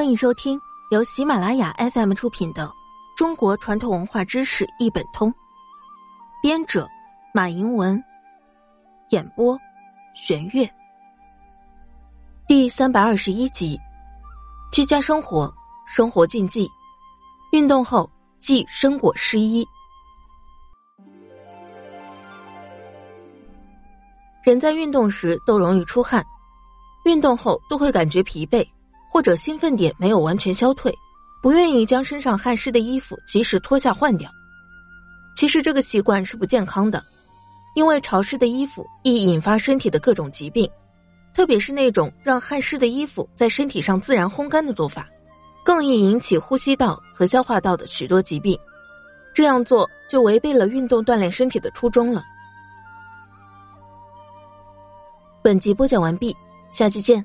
欢迎收听由喜马拉雅 FM 出品的《中国传统文化知识一本通》，编者马迎文，演播玄月。第三百二十一集：居家生活，生活禁忌，运动后忌生果湿衣。人在运动时都容易出汗，运动后都会感觉疲惫。或者兴奋点没有完全消退，不愿意将身上汗湿的衣服及时脱下换掉。其实这个习惯是不健康的，因为潮湿的衣服易引发身体的各种疾病，特别是那种让汗湿的衣服在身体上自然烘干的做法，更易引起呼吸道和消化道的许多疾病。这样做就违背了运动锻炼身体的初衷了。本集播讲完毕，下期见。